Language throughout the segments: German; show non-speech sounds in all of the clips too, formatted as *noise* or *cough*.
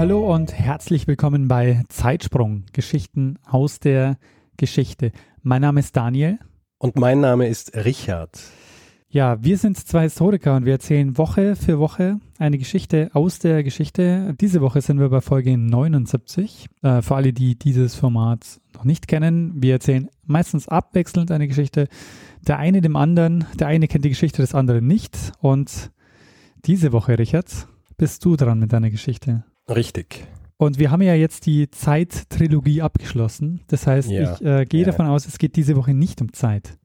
Hallo und herzlich willkommen bei Zeitsprung, Geschichten aus der Geschichte. Mein Name ist Daniel. Und mein Name ist Richard. Ja, wir sind zwei Historiker und wir erzählen Woche für Woche eine Geschichte aus der Geschichte. Diese Woche sind wir bei Folge 79. Äh, für alle, die dieses Format noch nicht kennen, wir erzählen meistens abwechselnd eine Geschichte. Der eine dem anderen, der eine kennt die Geschichte des anderen nicht. Und diese Woche, Richard, bist du dran mit deiner Geschichte. Richtig. Und wir haben ja jetzt die Zeit-Trilogie abgeschlossen. Das heißt, Ja. ich äh, gehe Ja. davon aus, es geht diese Woche nicht um Zeit.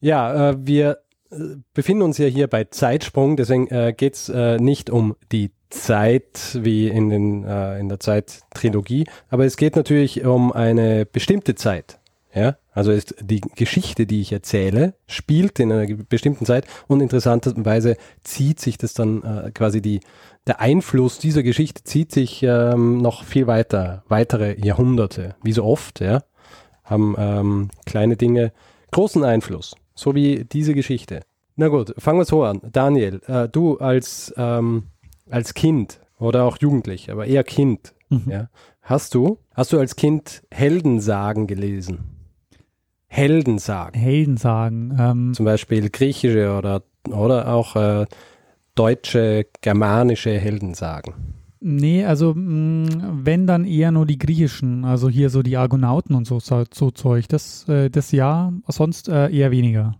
Ja, äh, wir äh, befinden uns ja hier bei Zeitsprung, deswegen äh, geht's äh, nicht um die Zeit wie in, den, äh, in der Zeit-Trilogie, aber es geht natürlich um eine bestimmte Zeit. Ja, also ist die Geschichte, die ich erzähle, spielt in einer bestimmten Zeit und interessanterweise zieht sich das dann äh, quasi die, der Einfluss dieser Geschichte zieht sich ähm, noch viel weiter, weitere Jahrhunderte, wie so oft, ja, haben ähm, kleine Dinge großen Einfluss, so wie diese Geschichte. Na gut, fangen wir so an. Daniel, äh, du als, ähm, als Kind oder auch Jugendlich, aber eher Kind, Mhm. ja, hast du, hast du als Kind Heldensagen gelesen? Heldensagen, Helden sagen. Ähm, zum Beispiel griechische oder, oder auch äh, deutsche, germanische Heldensagen. nee, also mh, wenn dann eher nur die griechischen, also hier so die Argonauten und so, so, so Zeug. Das, äh, das ja, sonst äh, eher weniger.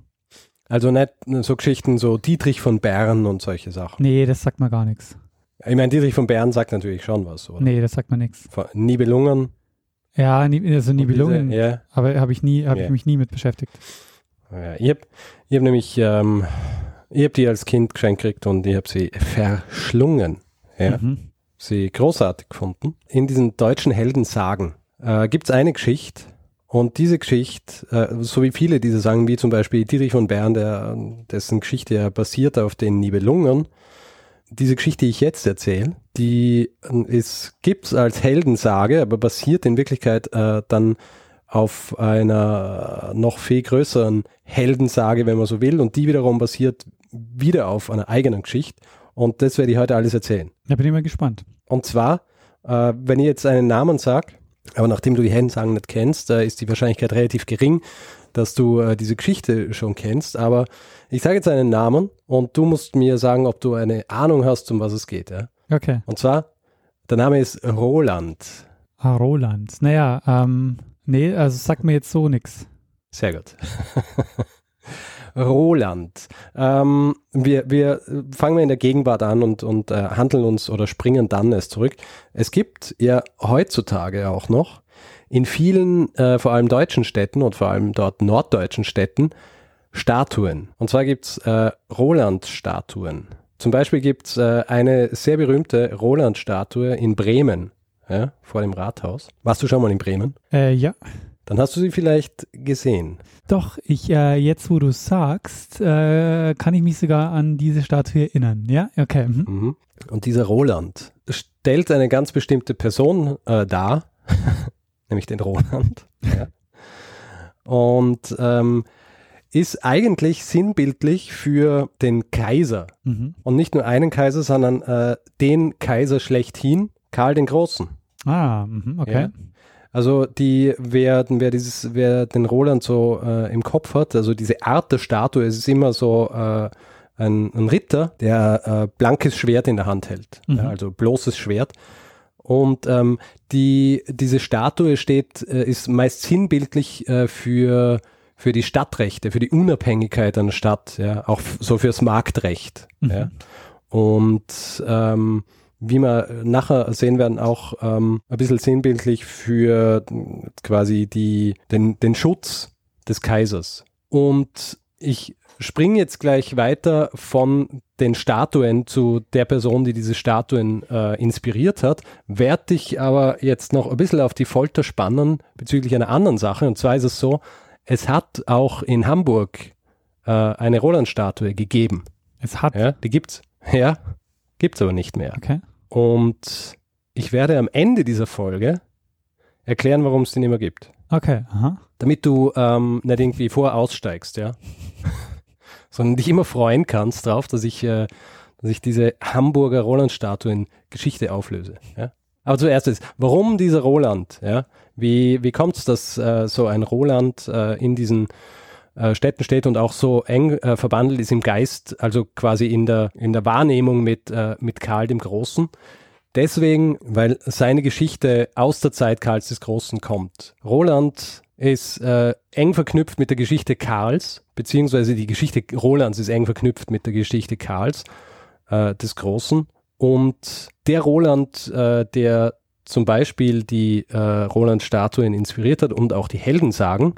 Also nicht so Geschichten, so Dietrich von Bern und solche Sachen. Nee, das sagt mir gar nichts. Ich meine, Dietrich von Bern sagt natürlich schon was, oder? Nee, das sagt mir nichts. Nibelungen. Ja, also Nibelungen, Ja, aber habe ich nie, habe Ja. ich mich nie mit beschäftigt. ja. Ich habe hab nämlich, ähm, ich habe die als Kind geschenkt gekriegt und ich habe sie verschlungen. Ja. Mhm. Sie großartig gefunden. In diesen deutschen Heldensagen äh, gibt es eine Geschichte und diese Geschichte, äh, so wie viele diese Sagen, wie zum Beispiel Dietrich von Bern, der, dessen Geschichte ja basiert auf den Nibelungen, diese Geschichte, die ich jetzt erzähle, die ist, gibt's als Heldensage, aber basiert in Wirklichkeit äh, dann auf einer noch viel größeren Heldensage, wenn man so will, und die wiederum basiert wieder auf einer eigenen Geschichte. Und das werde ich heute alles erzählen. Da bin ich mal gespannt. Und zwar, äh, wenn ich jetzt einen Namen sage, aber nachdem du die Heldensagen nicht kennst, äh, ist die Wahrscheinlichkeit relativ gering, dass du äh, diese Geschichte schon kennst. Aber ich sage jetzt einen Namen und du musst mir sagen, ob du eine Ahnung hast, um was es geht. Ja? Okay. Und zwar, der Name ist Roland. Ah, Roland. Naja, ähm, nee, also sagt mir jetzt so nix. Sehr gut. *laughs* Roland. Ähm, wir, wir fangen wir in der Gegenwart an und, und äh, handeln uns oder springen dann erst zurück. Es gibt ja heutzutage auch noch in vielen, äh, vor allem deutschen Städten und vor allem dort norddeutschen Städten, Statuen. Und zwar gibt's äh, Roland-Statuen. Zum Beispiel gibt's äh, eine sehr berühmte Roland-Statue in Bremen, ja, vor dem Rathaus. Warst du schon mal in Bremen? Äh, ja. Dann hast du sie vielleicht gesehen. Doch, ich, äh, jetzt wo du sagst, äh, kann ich mich sogar an diese Statue erinnern. Ja, okay. Mhm. Mhm. Und dieser Roland stellt eine ganz bestimmte Person äh, dar, *laughs* nämlich den Roland. ja. Und ähm, ist eigentlich sinnbildlich für den Kaiser. Mhm. Und nicht nur einen Kaiser, sondern äh, den Kaiser schlechthin, Karl den Großen. Ah, mhm, okay. Ja. Also die, wer, wer dieses, wer den Roland so äh, im Kopf hat, also diese Art der Statue, es ist immer so äh, ein, ein Ritter, der äh, blankes Schwert in der Hand hält, Mhm. ja, also bloßes Schwert. Und ähm, die, diese Statue steht, äh, ist meist sinnbildlich äh, für, für die Stadtrechte, für die Unabhängigkeit einer Stadt, ja, auch so fürs Marktrecht. Mhm. Ja. Und ähm, wie wir nachher sehen werden, auch ähm, ein bisschen sinnbildlich für quasi die, den, den Schutz des Kaisers. Und ich springe jetzt gleich weiter von den Statuen zu der Person, die diese Statuen äh, inspiriert hat, werde dich aber jetzt noch ein bisschen auf die Folter spannen bezüglich einer anderen Sache. Und zwar ist es so, es hat auch in Hamburg äh, eine Roland-Statue gegeben. Es hat. Ja, die gibt's. Ja, gibt's aber nicht mehr. Okay. Und ich werde am Ende dieser Folge erklären, warum es den immer gibt. Okay. Aha. Damit du ähm, nicht irgendwie vor aussteigst, ja. *laughs* Sondern dich immer freuen kannst drauf, dass ich, äh, dass ich diese Hamburger Roland-Statuen Geschichte auflöse. Ja? Aber zuerst ist, warum dieser Roland? Ja? Wie, wie kommt es, dass äh, so ein Roland äh, in diesen äh, Städten steht und auch so eng äh, verbandelt ist im Geist, also quasi in der, in der Wahrnehmung mit, äh, mit Karl dem Großen? Deswegen, weil seine Geschichte aus der Zeit Karls des Großen kommt. Roland ist äh, eng verknüpft mit der Geschichte Karls, beziehungsweise die Geschichte Rolands ist eng verknüpft mit der Geschichte Karls äh, des Großen. Und der Roland, äh, der zum Beispiel die äh, Roland-Statuen inspiriert hat und auch die Heldensagen,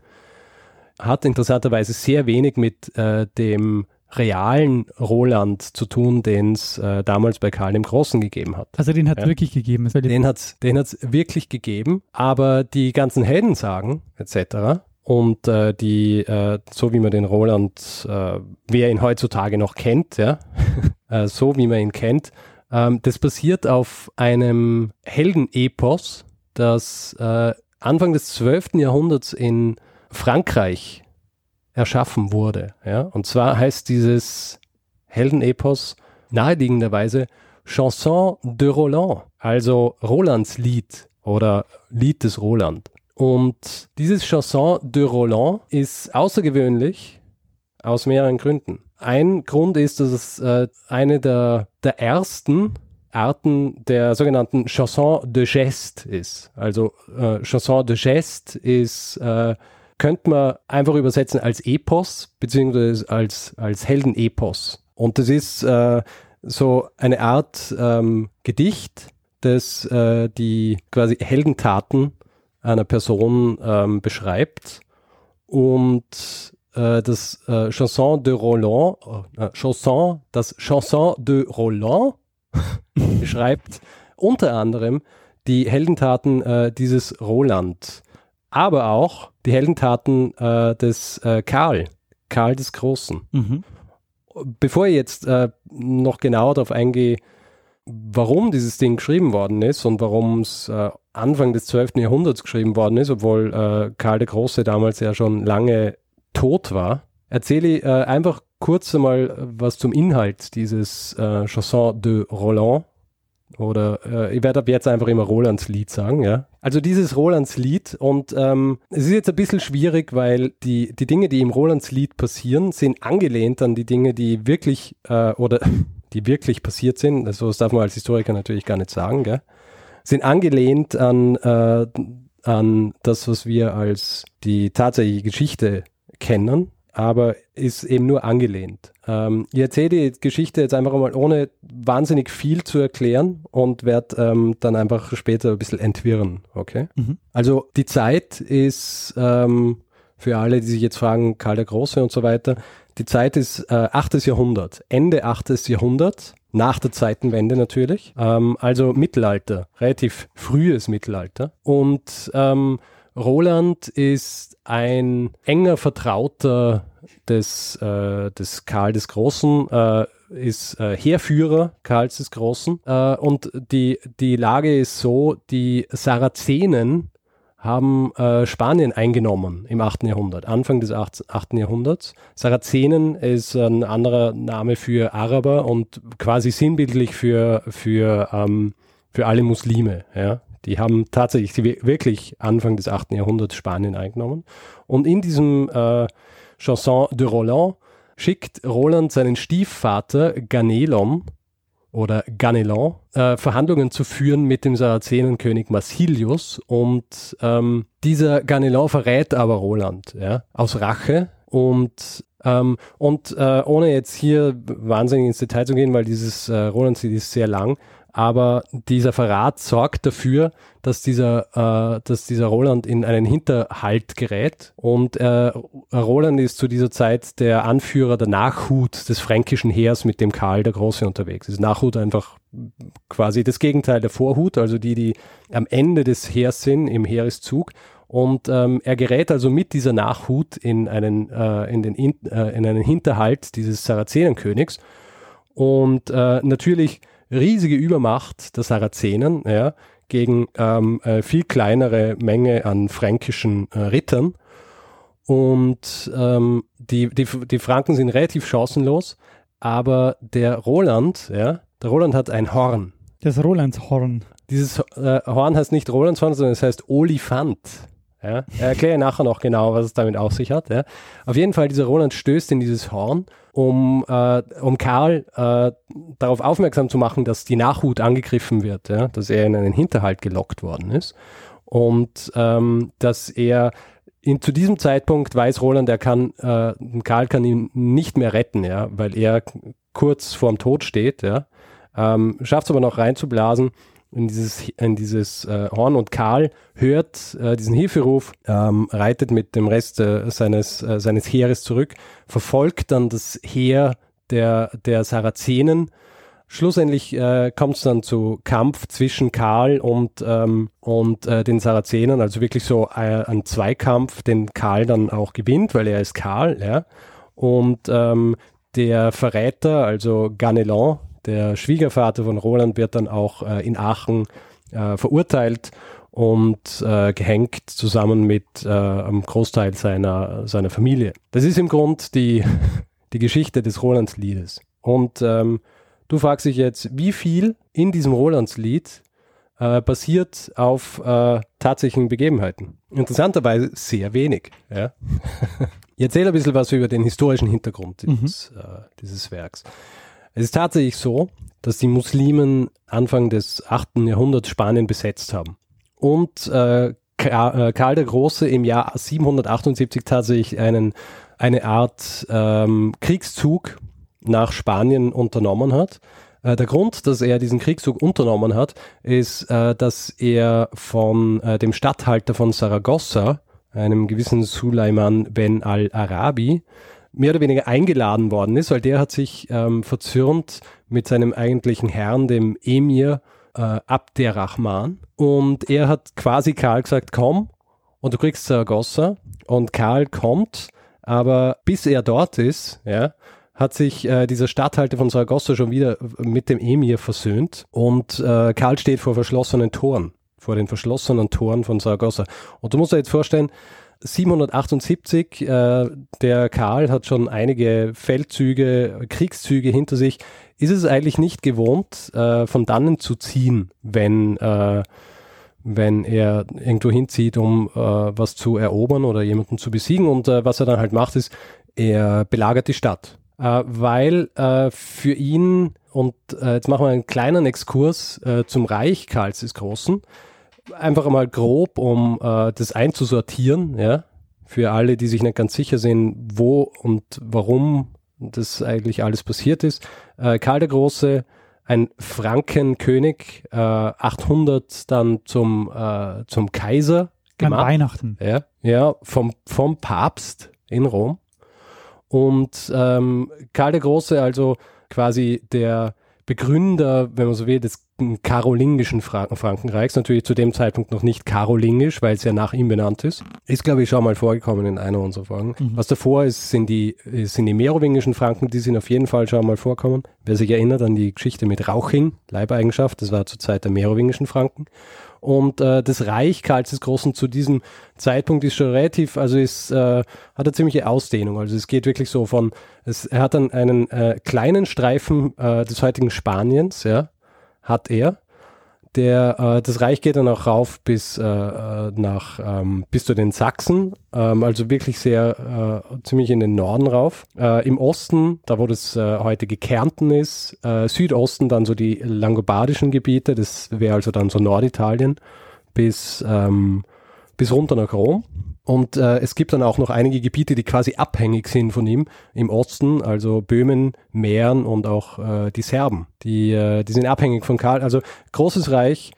hat interessanterweise sehr wenig mit äh, dem realen Roland zu tun, den es äh, damals bei Karl dem Großen gegeben hat. Also den hat es Ja. wirklich gegeben. Den hat es den hat's wirklich gegeben, aber die ganzen Heldensagen etc. und äh, die, äh, so wie man den Roland, äh, wie er ihn heutzutage noch kennt, ja, *laughs* äh, so wie man ihn kennt, ähm, das basiert auf einem Heldenepos, das äh, Anfang des 12. Jahrhunderts in Frankreich erschaffen wurde. Ja? Und zwar heißt dieses Heldenepos naheliegenderweise Chanson de Roland, also Rolands Lied oder Lied des Roland. Und dieses Chanson de Roland ist außergewöhnlich aus mehreren Gründen. Ein Grund ist, dass es äh, eine der, der ersten Arten der sogenannten Chanson de Geste ist. Also äh, Chanson de Geste ist, äh, könnte man einfach übersetzen als Epos, beziehungsweise als, als Heldenepos. Und das ist äh, so eine Art ähm, Gedicht, das äh, die quasi Heldentaten einer Person ähm, beschreibt. Und äh, das äh, Chanson de Roland, äh, Chanson, das Chanson de Roland *laughs* beschreibt unter anderem die Heldentaten äh, dieses Roland, aber auch die Heldentaten äh, des äh, Karl, Karl des Großen. Mhm. Bevor ich jetzt äh, noch genauer darauf eingehe, warum dieses Ding geschrieben worden ist und warum es äh, Anfang des 12. Jahrhunderts geschrieben worden ist, obwohl äh, Karl der Große damals ja schon lange tot war, erzähle ich äh, einfach kurz einmal was zum Inhalt dieses Chanson de Roland. Oder äh, ich werde ab jetzt einfach immer Rolands Lied sagen, ja. Also dieses Rolands Lied und ähm, es ist jetzt ein bisschen schwierig, weil die, die Dinge, die im Rolands Lied passieren, sind angelehnt an die Dinge, die wirklich äh, oder *laughs* die wirklich passiert sind. Also das darf man als Historiker natürlich gar nicht sagen, gell? Sind angelehnt an, äh, an das, was wir als die tatsächliche Geschichte kennen, aber ist eben nur angelehnt. Ähm, ich erzähle die Geschichte jetzt einfach mal ohne wahnsinnig viel zu erklären und werde ähm, dann einfach später ein bisschen entwirren, okay? Mhm. Also die Zeit ist ähm, für alle, die sich jetzt fragen, Karl der Große und so weiter, die Zeit ist äh, 8. Jahrhundert, Ende 8. Jahrhundert, nach der Zeitenwende natürlich, ähm, also Mittelalter, relativ frühes Mittelalter. Und ähm, Roland ist ein enger Vertrauter des, äh, des Karl des Großen, äh, ist äh, Heerführer Karls des Großen. Äh, und die, die Lage ist so, die Sarazenen haben äh, Spanien eingenommen im 8. Jahrhundert, Anfang des 8. 8. Jahrhunderts. Sarazenen ist ein anderer Name für Araber und quasi sinnbildlich für, für, ähm, für alle Muslime. Ja? Die haben tatsächlich wirklich Anfang des 8. Jahrhunderts Spanien eingenommen. Und in diesem äh, Chanson de Roland. Schickt Roland seinen Stiefvater Ganelon oder Ganelon äh, Verhandlungen zu führen mit dem Sarazenenkönig Marsilius und ähm, dieser Ganelon verrät aber Roland ja, aus Rache und ähm, und äh, ohne jetzt hier wahnsinnig ins Detail zu gehen, weil dieses äh, Rolandslied ist sehr lang, aber dieser Verrat sorgt dafür, dass dieser, äh, dass dieser Roland in einen Hinterhalt gerät. Und äh, Roland ist zu dieser Zeit der Anführer der Nachhut des fränkischen Heers, mit dem Karl der Große unterwegs ist. Nachhut einfach quasi das Gegenteil der Vorhut, also die, die am Ende des Heers sind, im Heereszug. Und ähm, er gerät also mit dieser Nachhut in einen, äh, in, den, in, äh, in einen Hinterhalt dieses Sarazenenkönigs. Und äh, natürlich riesige Übermacht der Sarazenen ja, gegen ähm, äh, viel kleinere Menge an fränkischen äh, Rittern. Und ähm, die, die, die Franken sind relativ chancenlos, aber der Roland, ja, der Roland hat ein Horn. Das Rolandshorn. Dieses äh, Horn heißt nicht Rolandshorn, sondern es heißt Olifant. Ja? Erkläre nachher noch genau, was es damit auf sich hat. Ja? Auf jeden Fall, dieser Roland stößt in dieses Horn, um, äh, um Karl äh, darauf aufmerksam zu machen, dass die Nachhut angegriffen wird, ja? dass er in einen Hinterhalt gelockt worden ist und ähm, dass er in, zu diesem Zeitpunkt weiß Roland, er kann, äh, Karl kann ihn nicht mehr retten, ja, weil er kurz vorm Tod steht, ja. Ähm, Schafft es aber noch reinzublasen in dieses, in dieses äh, Horn und Karl hört äh, diesen Hilferuf, ähm, reitet mit dem Rest äh, seines, äh, seines Heeres zurück, verfolgt dann das Heer der, der Sarazenen. Schlussendlich äh, kommt es dann zu Kampf zwischen Karl und, ähm, und äh, den Sarazenen, also wirklich so ein Zweikampf, den Karl dann auch gewinnt, weil er ist Karl, ja. Und ähm, der Verräter, also Ganelon, der Schwiegervater von Roland wird dann auch äh, in Aachen äh, verurteilt und äh, gehängt zusammen mit äh, einem Großteil seiner, seiner Familie. Das ist im Grund die, *laughs* die Geschichte des Rolandsliedes. Und ähm, du fragst dich jetzt, wie viel in diesem Rolandslied äh, basiert auf äh, tatsächlichen Begebenheiten. Interessanterweise sehr wenig. Ja? *laughs* ich erzähle ein bisschen was über den historischen Hintergrund dieses, mhm. äh, dieses Werks. Es ist tatsächlich so, dass die Muslimen Anfang des 8. Jahrhunderts Spanien besetzt haben. Und äh, äh, Karl der Große im Jahr 778 tatsächlich einen, eine Art ähm, Kriegszug nach Spanien unternommen hat. Äh, der Grund, dass er diesen Kriegszug unternommen hat, ist, äh, dass er von dem Statthalter von Saragossa, einem gewissen Sulaiman Ben al-Arabi, mehr oder weniger eingeladen worden ist, weil der hat sich ähm, verzürnt mit seinem eigentlichen Herrn, dem Emir äh, Abderrahman. Und er hat quasi Karl gesagt, komm und du kriegst Saragossa. Und Karl kommt, aber bis er dort ist, ja, hat sich äh, dieser Statthalter von Saragossa schon wieder mit dem Emir versöhnt und äh, Karl steht vor verschlossenen Toren, vor den verschlossenen Toren von Saragossa. Und du musst dir jetzt vorstellen, 778, äh, der Karl hat schon einige Feldzüge, Kriegszüge hinter sich. Ist es eigentlich nicht gewohnt, äh, von dannen zu ziehen, wenn, äh, wenn er irgendwo hinzieht, um äh, was zu erobern oder jemanden zu besiegen? Und äh, was er dann halt macht, ist, er belagert die Stadt. Äh, weil für ihn, und jetzt machen wir einen kleinen Exkurs zum Reich Karls des Großen, einfach mal grob, um äh, das einzusortieren, ja, für alle, die sich nicht ganz sicher sind, wo und warum das eigentlich alles passiert ist. Äh, Karl der Große, ein Frankenkönig, äh, 800 dann zum, äh, zum Kaiser gemacht. An Weihnachten. Ja, ja vom, vom Papst in Rom. Und ähm, Karl der Große, also quasi der Begründer, wenn man so will, des karolingischen Franken Frankenreichs, natürlich zu dem Zeitpunkt noch nicht karolingisch, weil es ja nach ihm benannt ist. Ist, glaube ich, schon mal vorgekommen in einer unserer Folgen. Mhm. Was davor ist, sind die, sind die merowingischen Franken, die sind auf jeden Fall schon mal vorkommen. Wer sich erinnert an die Geschichte mit Rauching, Leibeigenschaft, das war zur Zeit der merowingischen Franken. Und äh, das Reich Karls des Großen zu diesem Zeitpunkt ist schon relativ, also ist, äh, hat eine ziemliche Ausdehnung. Also es geht wirklich so von, es, er hat dann einen äh, kleinen Streifen äh, des heutigen Spaniens, ja, hat er. Der, äh, das Reich geht dann auch rauf bis äh, äh, nach ähm, bis zu den Sachsen, ähm, also wirklich sehr äh, ziemlich in den Norden rauf. Äh, Im Osten, da wo das äh, heutige Kärnten ist, äh, Südosten dann so die langobardischen Gebiete, das wäre also dann so Norditalien bis ähm, bis runter nach Rom. Und äh, es gibt dann auch noch einige Gebiete, die quasi abhängig sind von ihm im Osten, also Böhmen, Mähren und auch äh, die Serben. Die, äh, die sind abhängig von Karl. Also großes Reich.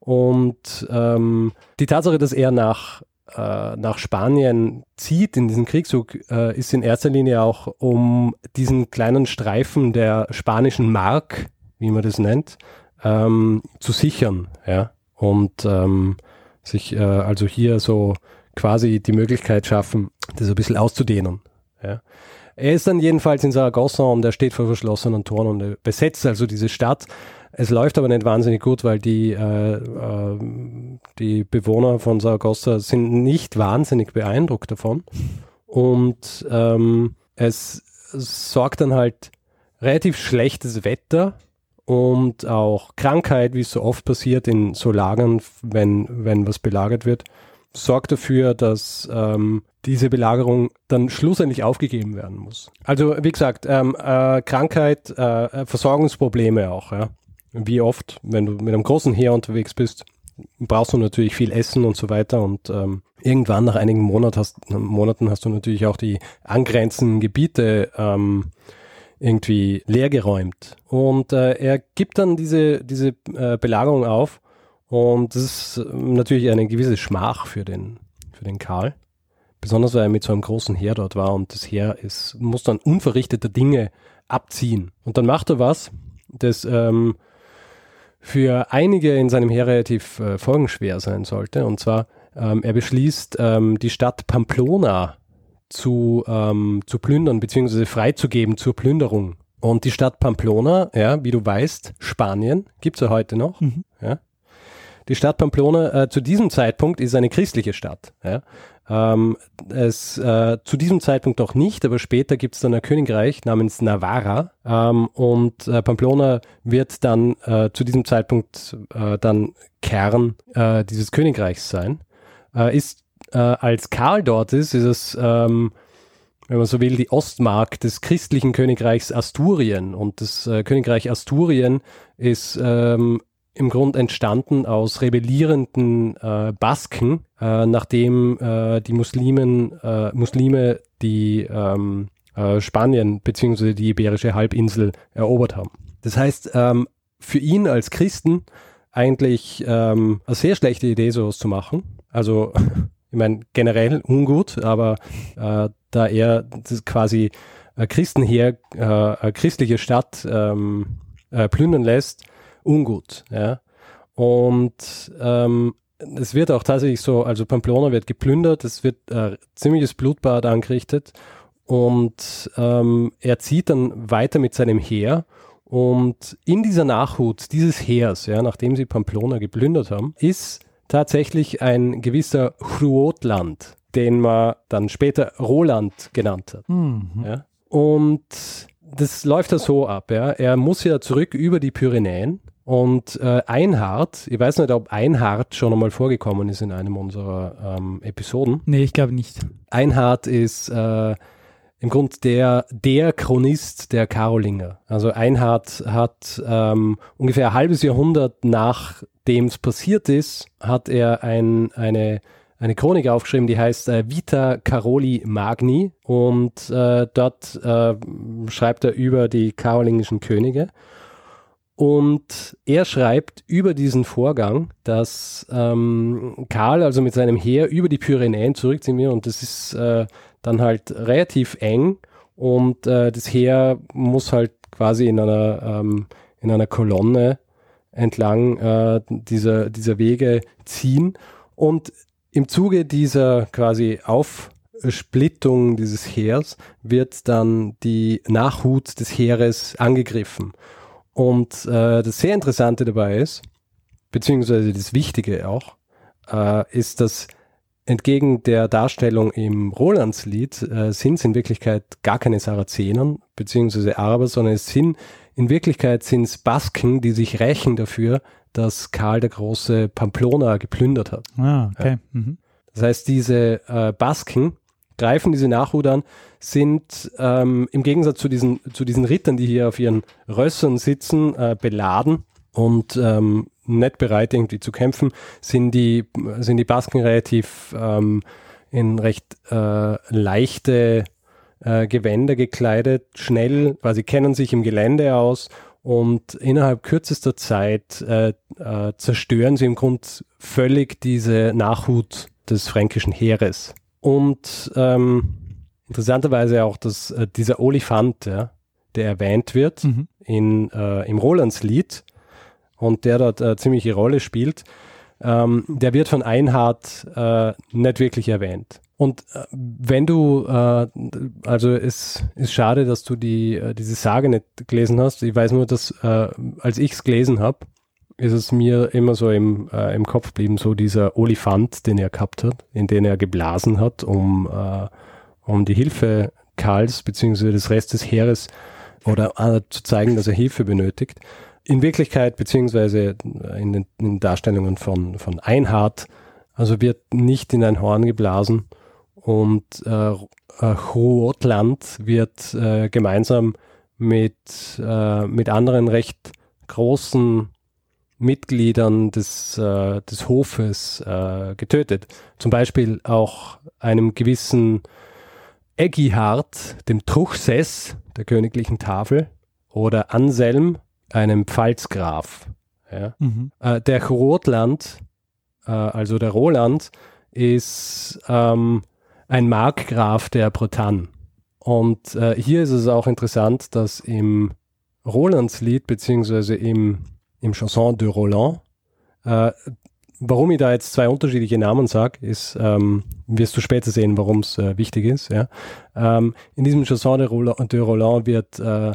Und ähm, die Tatsache, dass er nach, äh, nach Spanien zieht in diesen Kriegszug, äh, ist in erster Linie auch, um diesen kleinen Streifen der spanischen Mark, wie man das nennt, ähm, zu sichern. Ja? Und ähm, sich äh, also hier so quasi die Möglichkeit schaffen, das ein bisschen auszudehnen. Ja. Er ist dann jedenfalls in Saragossa und er steht vor verschlossenen Toren und er besetzt also diese Stadt. Es läuft aber nicht wahnsinnig gut, weil die, äh, äh, die Bewohner von Saragossa sind nicht wahnsinnig beeindruckt davon. Und ähm, es sorgt dann halt relativ schlechtes Wetter und auch Krankheit, wie es so oft passiert in so Lagern, wenn, wenn was belagert wird sorgt dafür, dass ähm, diese Belagerung dann schlussendlich aufgegeben werden muss. Also wie gesagt, ähm, äh, Krankheit, äh, Versorgungsprobleme auch. Ja. Wie oft, wenn du mit einem großen Heer unterwegs bist, brauchst du natürlich viel Essen und so weiter und ähm, irgendwann nach einigen Monat hast, Monaten hast du natürlich auch die angrenzenden Gebiete ähm, irgendwie leergeräumt. Und äh, er gibt dann diese, diese äh, Belagerung auf und das ist natürlich eine gewisse Schmach für den, für den Karl. Besonders weil er mit so einem großen Heer dort war und das Heer ist, muss dann unverrichteter Dinge abziehen. Und dann macht er was, das ähm, für einige in seinem Heer relativ äh, folgenschwer sein sollte. Und zwar, ähm, er beschließt, ähm, die Stadt Pamplona zu, ähm, zu plündern bzw. freizugeben zur Plünderung. Und die Stadt Pamplona, ja, wie du weißt, Spanien, gibt es ja heute noch. Mhm. Ja, die Stadt Pamplona äh, zu diesem Zeitpunkt ist eine christliche Stadt. Ja? Ähm, es, äh, zu diesem Zeitpunkt noch nicht, aber später gibt es dann ein Königreich namens Navarra ähm, und äh, Pamplona wird dann äh, zu diesem Zeitpunkt äh, dann Kern äh, dieses Königreichs sein. Äh, ist als Karl dort ist, ist es ähm, wenn man so will, die Ostmark des christlichen Königreichs Asturien. Und das Königreich Asturien ist ähm, im Grunde entstanden aus rebellierenden äh, Basken, äh, nachdem äh, die Muslimen, äh, Muslime die ähm, äh, Spanien bzw. die Iberische Halbinsel erobert haben. Das heißt, ähm, für ihn als Christen eigentlich ähm, eine sehr schlechte Idee, sowas zu machen. Also, *laughs* ich meine, generell ungut, aber äh, da er quasi äh, Christenheer, äh, eine christliche Stadt ähm, äh, plündern lässt, ungut. Ja? Und ähm, es wird auch tatsächlich so, also Pamplona wird geplündert, es wird äh, ziemliches Blutbad angerichtet und ähm, er zieht dann weiter mit seinem Heer und in dieser Nachhut dieses Heers, ja, nachdem sie Pamplona geplündert haben, ist tatsächlich ein gewisser Chruotland, den man dann später Roland genannt hat. Mhm. Ja. Und das läuft da so ab, ja. Er muss ja zurück über die Pyrenäen und äh, Einhard, ich weiß nicht, ob Einhard schon einmal vorgekommen ist in einem unserer ähm, Episoden. Nee, ich glaube nicht. Einhard ist äh, im Grunde der, der Chronist der Karolinger. Also Einhard hat ähm, ungefähr ein halbes Jahrhundert nachdem es passiert ist, hat er ein, eine, eine Chronik aufgeschrieben, die heißt äh, Vita Caroli Magni und äh, dort äh, schreibt er über die karolingischen Könige. Und er schreibt über diesen Vorgang, dass ähm, Karl also mit seinem Heer über die Pyrenäen zurückziehen will. Und das ist äh, dann halt relativ eng. Und äh, das Heer muss halt quasi in einer, ähm, in einer Kolonne entlang äh, dieser, dieser Wege ziehen. Und im Zuge dieser quasi Aufsplittung dieses Heers wird dann die Nachhut des Heeres angegriffen. Und äh, das sehr Interessante dabei ist, beziehungsweise das Wichtige auch, äh, ist, dass entgegen der Darstellung im Rolandslied äh, sind es in Wirklichkeit gar keine Sarazenen beziehungsweise Araber, sondern es sind in Wirklichkeit sind es Basken, die sich rächen dafür, dass Karl der Große Pamplona geplündert hat. Ah, okay. Ja. Mhm. Das heißt, diese äh, Basken greifen diese Nachhut an, sind ähm, im Gegensatz zu diesen, zu diesen Rittern, die hier auf ihren Rössern sitzen, äh, beladen und ähm, nicht bereit, irgendwie zu kämpfen, sind die, sind die Basken relativ ähm, in recht äh, leichte äh, Gewänder gekleidet, schnell, weil sie kennen sich im Gelände aus und innerhalb kürzester Zeit äh, äh, zerstören sie im Grund völlig diese Nachhut des fränkischen Heeres. Und ähm, interessanterweise auch dass äh, dieser Olifant, ja, der erwähnt wird mhm. in, äh, im Rolandslied und der dort äh, ziemliche Rolle spielt, ähm, der wird von Einhard äh, nicht wirklich erwähnt. Und äh, wenn du, äh, also es ist schade, dass du die, äh, diese Sage nicht gelesen hast. Ich weiß nur, dass äh, als ich es gelesen habe, ist es mir immer so im, äh, im Kopf geblieben, so dieser Olifant, den er gehabt hat, in den er geblasen hat, um, äh, um die Hilfe Karls bzw. des Rest des Heeres oder äh, zu zeigen, dass er Hilfe benötigt. In Wirklichkeit beziehungsweise in den, in Darstellungen von, von Einhard, also wird nicht in ein Horn geblasen und äh, äh, wird äh, gemeinsam mit, äh, mit anderen recht großen Mitgliedern des, äh, des Hofes äh, getötet. Zum Beispiel auch einem gewissen Eggihard, dem Truchsess der königlichen Tafel, oder Anselm, einem Pfalzgraf. Ja. Mhm. Äh, der Rotland, äh, also der Roland, ist ähm, ein Markgraf der Bretagne. Und äh, hier ist es auch interessant, dass im Rolandslied beziehungsweise im, im Chanson de Roland äh, warum ich da jetzt zwei unterschiedliche Namen sage, ist, ähm, wirst du später sehen, warum es äh, wichtig ist. Ja? Ähm, in diesem Chanson de Roland, de Roland wird äh,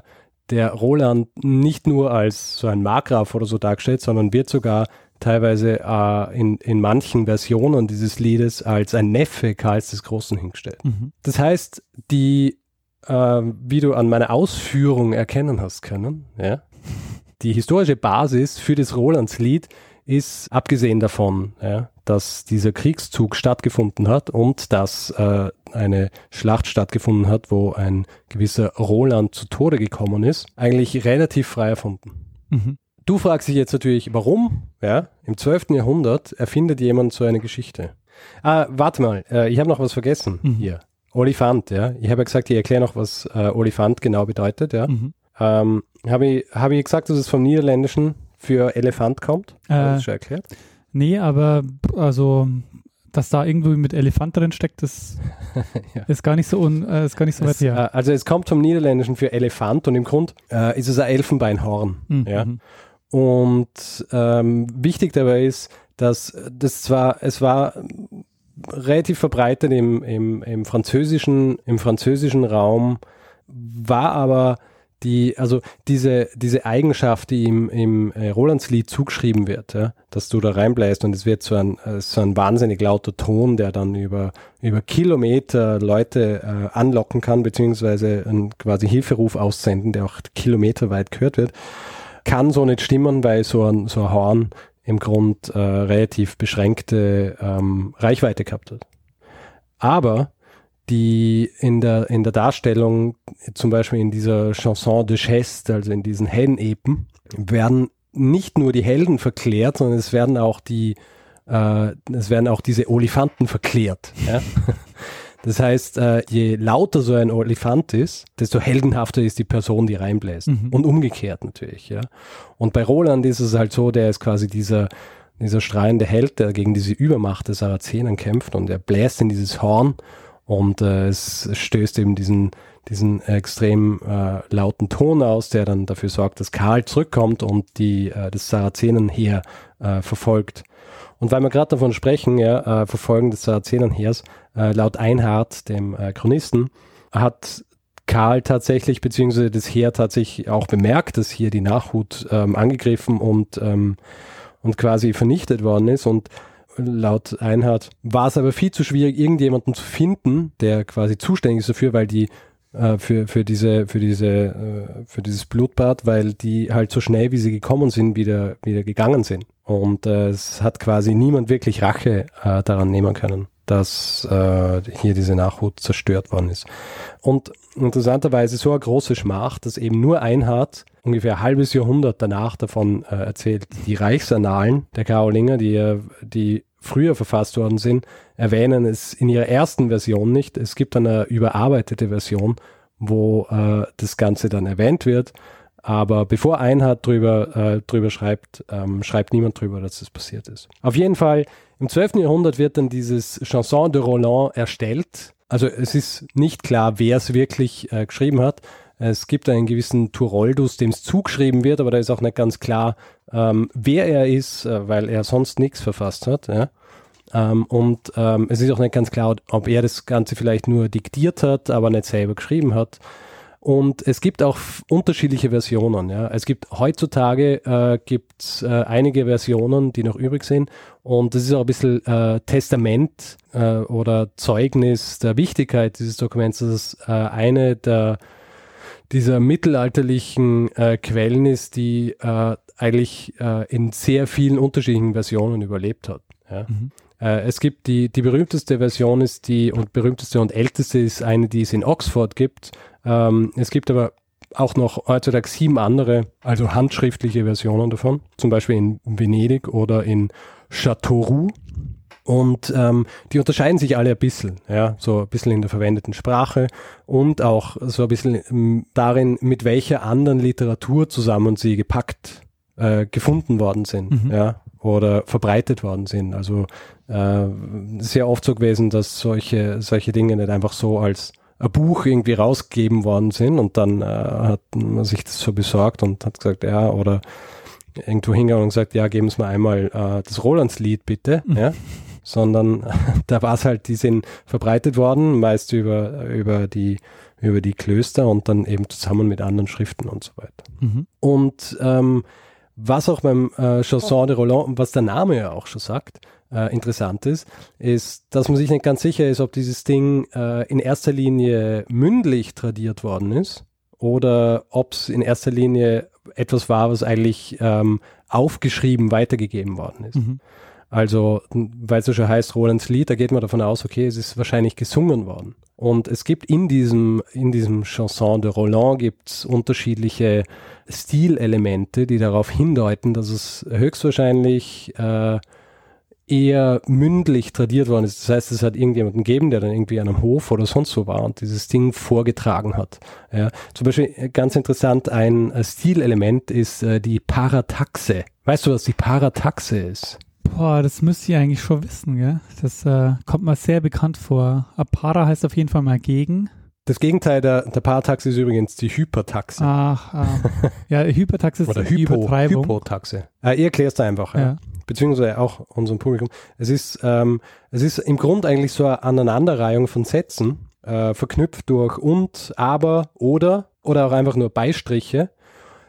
der Roland nicht nur als so ein Markgraf oder so dargestellt, sondern wird sogar teilweise äh, in, in manchen Versionen dieses Liedes als ein Neffe Karls des Großen hingestellt. Mhm. Das heißt, die, äh, wie du an meiner Ausführung erkennen hast können, ja, die historische Basis für das Rolandslied ist, abgesehen davon, ja, dass dieser Kriegszug stattgefunden hat und dass äh, eine Schlacht stattgefunden hat, wo ein gewisser Roland zu Tode gekommen ist, eigentlich relativ frei erfunden. Mhm. Du fragst dich jetzt natürlich, warum? Ja, im 12. Jahrhundert erfindet jemand so eine Geschichte. Ah, warte mal, äh, ich habe noch was vergessen mhm. hier. Olifant, ja. Ich habe ja gesagt, ich erkläre noch, was äh, Olifant genau bedeutet, ja. Mhm. Ähm, habe ich, hab ich gesagt, dass es vom Niederländischen für Elefant kommt? Äh, das schon erklärt? Nee, aber also dass da irgendwie mit Elefant drin steckt, das *laughs* ja. ist gar nicht so un, äh, ist gar nicht so es, weit her. Äh, also es kommt vom Niederländischen für Elefant und im Grund äh, ist es ein Elfenbeinhorn. Mhm. Ja? Mhm. Und ähm, wichtig dabei ist, dass das zwar, es war relativ verbreitet im, im, im französischen, im französischen Raum, war aber die, also diese, diese Eigenschaft, die im, im äh, Rolandslied zugeschrieben wird, ja, dass du da reinbläst und es wird so ein, äh, so ein wahnsinnig lauter Ton, der dann über, über Kilometer Leute äh, anlocken kann, beziehungsweise einen quasi Hilferuf aussenden, der auch kilometerweit gehört wird, kann so nicht stimmen, weil so ein, so ein Horn im Grund äh, relativ beschränkte ähm, Reichweite gehabt hat. Aber die in der, in der Darstellung, zum Beispiel in dieser Chanson de Geste, also in diesen Heldenepen, werden nicht nur die Helden verklärt, sondern es werden auch die, äh, es werden auch diese Olifanten verklärt. Ja? *laughs* Das heißt, äh, je lauter so ein Olifant ist, desto heldenhafter ist die Person, die reinbläst. Mhm. Und umgekehrt natürlich, ja. Und bei Roland ist es halt so, der ist quasi dieser, dieser strahlende Held, der gegen diese Übermacht des Sarazenen kämpft und er bläst in dieses Horn und äh, es stößt eben diesen, diesen extrem äh, lauten Ton aus, der dann dafür sorgt, dass Karl zurückkommt und die, äh, das Sarazenenheer äh, verfolgt. Und weil wir gerade davon sprechen, ja, äh, Verfolgen des Sarazenenheers, äh, laut Einhard, dem äh, Chronisten, hat Karl tatsächlich, beziehungsweise das Heer tatsächlich auch bemerkt, dass hier die Nachhut ähm, angegriffen und, ähm, und quasi vernichtet worden ist. Und laut Einhard war es aber viel zu schwierig, irgendjemanden zu finden, der quasi zuständig ist dafür, weil die äh, für, für diese, für diese, äh, für dieses Blutbad, weil die halt so schnell, wie sie gekommen sind, wieder, wieder gegangen sind. Und äh, es hat quasi niemand wirklich Rache äh, daran nehmen können, dass äh, hier diese Nachhut zerstört worden ist. Und interessanterweise so eine große Schmach, dass eben nur Einhard ungefähr ein halbes Jahrhundert danach davon äh, erzählt. Die Reichsannalen der Karolinger, die, die früher verfasst worden sind, erwähnen es in ihrer ersten Version nicht. Es gibt eine überarbeitete Version, wo äh, das Ganze dann erwähnt wird. Aber bevor Einhard drüber, äh, drüber schreibt, ähm, schreibt niemand drüber, dass das passiert ist. Auf jeden Fall, im 12. Jahrhundert wird dann dieses Chanson de Roland erstellt. Also es ist nicht klar, wer es wirklich äh, geschrieben hat. Es gibt einen gewissen Turoldus, dem es zugeschrieben wird, aber da ist auch nicht ganz klar, ähm, wer er ist, äh, weil er sonst nichts verfasst hat. Ja? Ähm, und ähm, es ist auch nicht ganz klar, ob er das Ganze vielleicht nur diktiert hat, aber nicht selber geschrieben hat. Und es gibt auch unterschiedliche Versionen. Ja. Es gibt heutzutage äh, gibt äh, einige Versionen, die noch übrig sind. Und das ist auch ein bisschen äh, Testament äh, oder Zeugnis der Wichtigkeit dieses Dokuments, dass es äh, eine der dieser mittelalterlichen äh, Quellen ist, die äh, eigentlich äh, in sehr vielen unterschiedlichen Versionen überlebt hat. Ja. Mhm. Äh, es gibt die, die berühmteste Version ist die und berühmteste und älteste ist eine, die es in Oxford gibt. Ähm, es gibt aber auch noch heutzutage sieben andere, also handschriftliche Versionen davon, zum Beispiel in Venedig oder in Châteauroux. Und ähm, die unterscheiden sich alle ein bisschen, ja, so ein bisschen in der verwendeten Sprache und auch so ein bisschen ähm, darin, mit welcher anderen Literatur zusammen sie gepackt äh, gefunden worden sind, mhm. ja, oder verbreitet worden sind. Also äh, sehr oft so gewesen, dass solche, solche Dinge nicht einfach so als ein Buch irgendwie rausgegeben worden sind und dann äh, hat man sich das so besorgt und hat gesagt, ja, oder irgendwo hingegangen und gesagt, ja, geben Sie mir einmal äh, das Rolandslied bitte, mhm. ja sondern *laughs* da war es halt, die sind verbreitet worden, meist über, über, die, über die Klöster und dann eben zusammen mit anderen Schriften und so weiter. Mhm. Und ähm, was auch beim äh, Chanson de Roland was der Name ja auch schon sagt, äh, interessant ist, ist, dass man sich nicht ganz sicher ist, ob dieses Ding äh, in erster Linie mündlich tradiert worden ist oder ob es in erster Linie etwas war, was eigentlich ähm, aufgeschrieben weitergegeben worden ist. Mhm. Also, weil es ja schon heißt, Rolands Lied, da geht man davon aus, okay, es ist wahrscheinlich gesungen worden. Und es gibt in diesem, in diesem Chanson de Roland gibt's unterschiedliche Stilelemente, die darauf hindeuten, dass es höchstwahrscheinlich äh, eher mündlich tradiert worden ist. Das heißt, es hat irgendjemanden gegeben, der dann irgendwie an einem Hof oder sonst wo war und dieses Ding vorgetragen hat. Ja. Zum Beispiel ganz interessant, ein Stilelement ist äh, die Parataxe. Weißt du, was die Parataxe ist? Boah, das müsst ihr eigentlich schon wissen, gell? Das äh, kommt mir sehr bekannt vor. Apara heißt auf jeden Fall mal gegen. Das Gegenteil der, der Parataxe ist übrigens die Hypertaxe. Ach, ah. *laughs* ja, Hypertaxe ist Oder die Hypo, Übertreibung. Hypotaxe. Äh, ihr erklärt es einfach, ja. ja. beziehungsweise auch unserem Publikum. Es ist, ähm, es ist im Grunde eigentlich so eine Aneinanderreihung von Sätzen, äh, verknüpft durch und, aber, oder oder auch einfach nur Beistriche.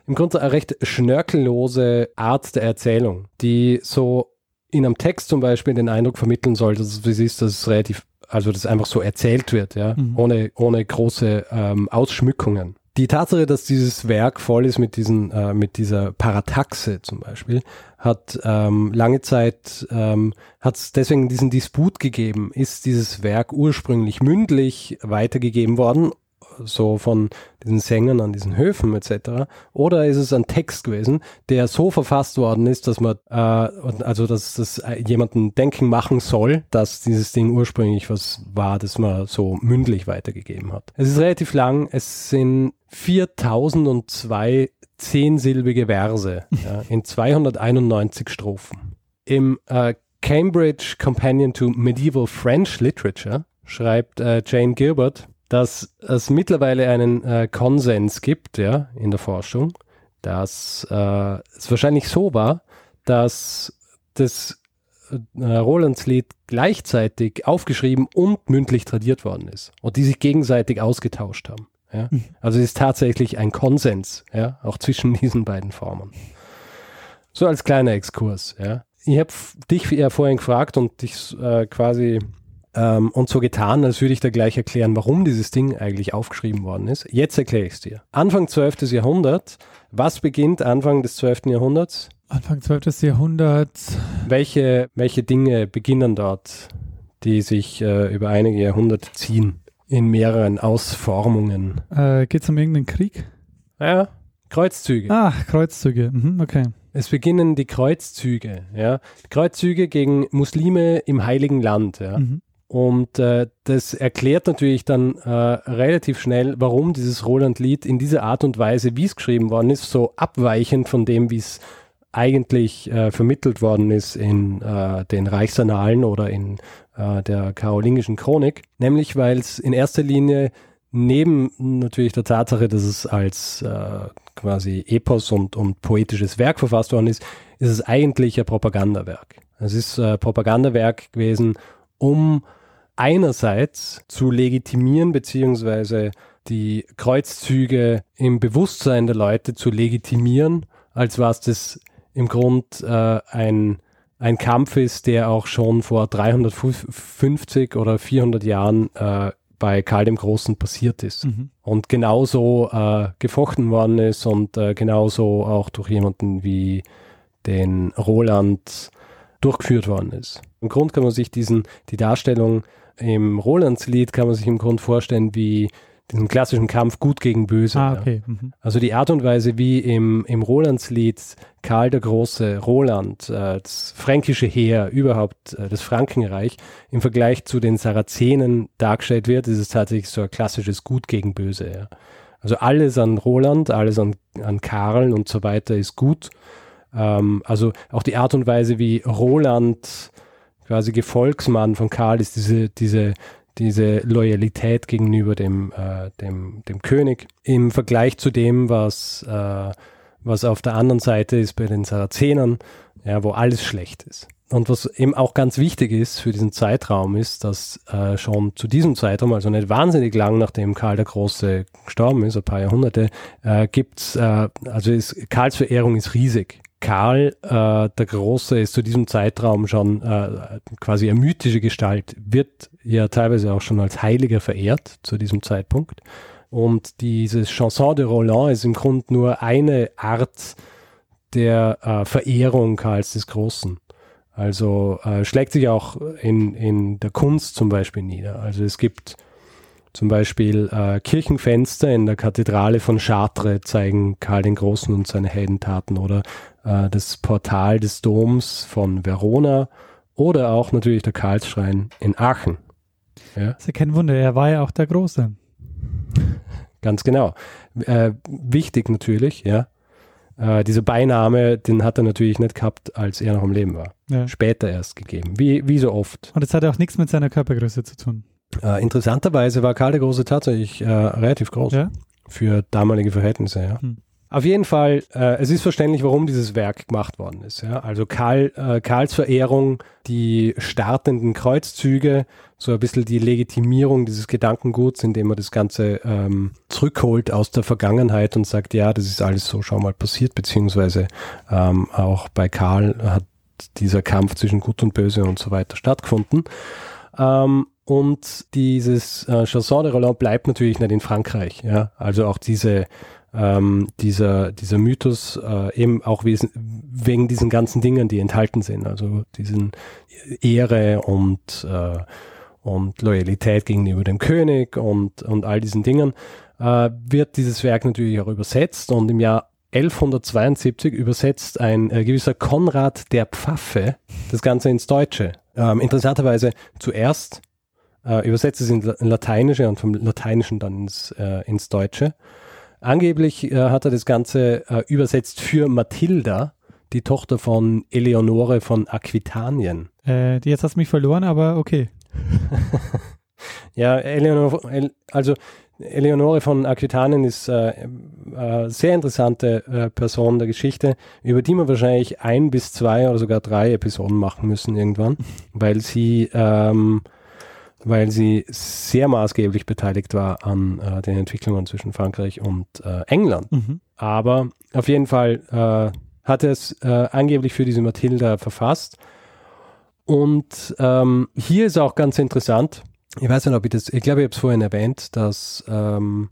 Im Grunde eine recht schnörkellose Art der Erzählung, die so in einem Text zum Beispiel den Eindruck vermitteln soll, dass es, ist, dass es relativ, also dass einfach so erzählt wird, ja, mhm. ohne, ohne große ähm, Ausschmückungen. Die Tatsache, dass dieses Werk voll ist mit diesen, äh, mit dieser Parataxe zum Beispiel, hat ähm, lange Zeit, ähm, hat es deswegen diesen Disput gegeben. Ist dieses Werk ursprünglich mündlich weitergegeben worden so von diesen Sängern an diesen Höfen etc. Oder ist es ein Text gewesen, der so verfasst worden ist, dass man, äh, also dass das jemanden denken machen soll, dass dieses Ding ursprünglich was war, das man so mündlich weitergegeben hat. Es ist relativ lang, es sind 4002 zehnsilbige Verse *laughs* ja, in 291 Strophen. Im äh, Cambridge Companion to Medieval French Literature schreibt äh, Jane Gilbert, dass es mittlerweile einen äh, Konsens gibt, ja, in der Forschung, dass äh, es wahrscheinlich so war, dass das äh, Rolands-Lied gleichzeitig aufgeschrieben und mündlich tradiert worden ist und die sich gegenseitig ausgetauscht haben. Ja? Mhm. Also es ist tatsächlich ein Konsens, ja, auch zwischen *laughs* diesen beiden Formen. So als kleiner Exkurs, ja. Ich habe dich ja vorhin gefragt und dich äh, quasi ähm, und so getan, als würde ich dir gleich erklären, warum dieses Ding eigentlich aufgeschrieben worden ist. Jetzt erkläre ich es dir. Anfang 12. Jahrhundert. Was beginnt Anfang des 12. Jahrhunderts? Anfang 12. Jahrhunderts. Welche, welche Dinge beginnen dort die sich äh, über einige Jahrhunderte ziehen, in mehreren Ausformungen. Äh, Geht es um irgendeinen Krieg? Ja, Kreuzzüge. Ah, Kreuzzüge. Mhm, okay. Es beginnen die Kreuzzüge, ja. Kreuzzüge gegen Muslime im Heiligen Land, ja. Mhm. Und äh, das erklärt natürlich dann äh, relativ schnell, warum dieses Roland-Lied in dieser Art und Weise, wie es geschrieben worden ist, so abweichend von dem, wie es eigentlich äh, vermittelt worden ist in äh, den Reichsannalen oder in äh, der karolingischen Chronik. Nämlich, weil es in erster Linie neben natürlich der Tatsache, dass es als äh, quasi Epos und, und poetisches Werk verfasst worden ist, ist es eigentlich ein Propagandawerk. Es ist ein Propagandawerk gewesen, um einerseits zu legitimieren beziehungsweise die Kreuzzüge im Bewusstsein der Leute zu legitimieren, als was das im Grund äh, ein, ein Kampf ist, der auch schon vor 350 oder 400 Jahren äh, bei Karl dem Großen passiert ist Mhm. und genauso äh, gefochten worden ist und äh, genauso auch durch jemanden wie den Roland durchgeführt worden ist. Im Grund kann man sich diesen, die Darstellung im Rolandslied kann man sich im Grund vorstellen wie diesen klassischen Kampf Gut gegen Böse. Ah, ja. okay. Mhm. Also die Art und Weise, wie im, im Rolandslied Karl der Große, Roland, äh, das fränkische Heer, überhaupt äh, das Frankenreich im Vergleich zu den Sarazenen dargestellt wird, ist es tatsächlich so ein klassisches Gut gegen Böse. Ja. Also alles an Roland, alles an, an Karl und so weiter ist gut. Ähm, also auch die Art und Weise, wie Roland quasi Gefolgsmann von Karl ist, diese, diese diese Loyalität gegenüber dem, äh, dem, dem König im Vergleich zu dem, was, äh, was auf der anderen Seite ist bei den Sarazenern, ja, wo alles schlecht ist. Und was eben auch ganz wichtig ist für diesen Zeitraum, ist, dass äh, schon zu diesem Zeitraum, also nicht wahnsinnig lang nachdem Karl der Große gestorben ist, ein paar Jahrhunderte, äh, gibt's, äh, also ist, Karls Verehrung ist riesig. Karl äh, der Große ist zu diesem Zeitraum schon äh, quasi eine mythische Gestalt, wird ja teilweise auch schon als Heiliger verehrt zu diesem Zeitpunkt. Und dieses Chanson de Roland ist im Grunde nur eine Art der äh, Verehrung Karls des Großen. Also äh, schlägt sich auch in, in der Kunst zum Beispiel nieder. Also es gibt zum Beispiel äh, Kirchenfenster in der Kathedrale von Chartres zeigen Karl den Großen und seine Heldentaten oder äh, das Portal des Doms von Verona oder auch natürlich der Karlsschrein in Aachen. Ja, ist ja kein Wunder, er war ja auch der Große. ganz genau. Äh, wichtig natürlich, ja. Äh, dieser Beiname, den hat er natürlich nicht gehabt, als er noch am Leben war. Ja. Später erst gegeben, wie, wie so oft. Und das hat auch nichts mit seiner Körpergröße zu tun. Äh, interessanterweise war Karl der Große tatsächlich äh, relativ groß Ja? für damalige Verhältnisse. Ja. Hm. Auf jeden Fall, äh, es ist verständlich, warum dieses Werk gemacht worden ist. Ja. Also Karl, äh, Karls Verehrung, die startenden Kreuzzüge, so ein bisschen die Legitimierung dieses Gedankenguts, indem man das Ganze ähm, zurückholt aus der Vergangenheit und sagt, ja, das ist alles so schon mal passiert, beziehungsweise ähm, auch bei Karl hat dieser Kampf zwischen Gut und Böse und so weiter stattgefunden. Ähm, und dieses äh, Chanson de Roland bleibt natürlich nicht in Frankreich. Ja? Also auch diese, ähm, dieser, dieser Mythos äh, eben auch wesen, wegen diesen ganzen Dingen, die enthalten sind. Also diesen Ehre und, äh, und Loyalität gegenüber dem König und, und all diesen Dingen, äh, wird dieses Werk natürlich auch übersetzt und im Jahr 1172 übersetzt ein äh, gewisser Konrad der Pfaffe das Ganze ins Deutsche. Ähm, interessanterweise zuerst äh, übersetzt es in, in Lateinische und vom Lateinischen dann ins, äh, ins Deutsche. Angeblich äh, hat er das Ganze äh, übersetzt für Mathilda, die Tochter von Eleonore von Aquitanien. Äh, jetzt hast du mich verloren, aber okay. *laughs* Ja, Eleonore, El- also Eleonore von Aquitanien ist äh, äh, sehr interessante äh, Person der Geschichte, über die wir wahrscheinlich ein bis zwei oder sogar drei Episoden machen müssen irgendwann, *laughs* weil sie, ähm, weil sie sehr maßgeblich beteiligt war an äh, den Entwicklungen zwischen Frankreich und äh, England. Mhm. Aber auf jeden Fall äh, hat er es äh, angeblich für diese Mathilda verfasst. Und ähm, hier ist auch ganz interessant, ich weiß nicht, ob ich das, ich glaube, ich habe es vorhin erwähnt, dass, ähm,